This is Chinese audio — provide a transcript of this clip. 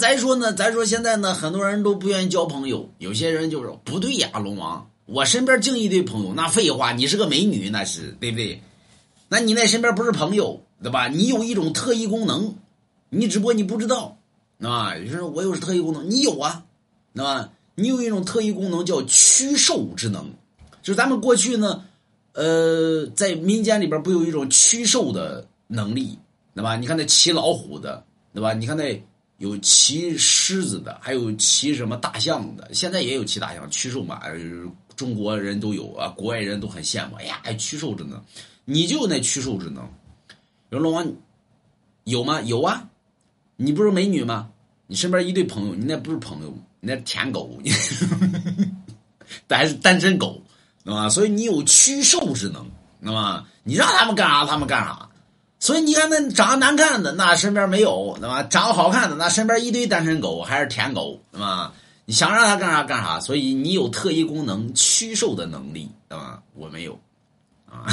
再说呢，再说现在呢，很多人都不愿意交朋友，有些人就说不对呀，龙王，我身边净一堆朋友，那废话，你是个美女，那是对不对？那你那身边不是朋友，对吧？你有一种特异功能，你只不过你不知道，啊？有人说我有特异功能，你有啊，对吧？你有一种特异功能叫驱兽之能，就是咱们过去呢，呃，在民间里边不有一种驱兽的能力，对吧？你看那骑老虎的，对吧？你看那有骑狮子的，还有骑什么大象的，现在也有骑大象驱兽嘛，中国人都有啊，国外人都很羡慕。哎呀，驱兽之能，你就有那驱兽之能。有龙王有吗？有啊，你不是美女吗？你身边一堆朋友，你那不是朋友。你那舔狗，还是单身狗，对吧？所以你有驱兽之能，对吧？你让他们干啥，他们干啥。所以你看，那长得难看的，那身边没有，对吧？长得好看的，那身边一堆单身狗，还是舔狗，对吧？你想让他干啥干啥。所以你有特异功能，驱兽的能力，对吧？我没有，啊。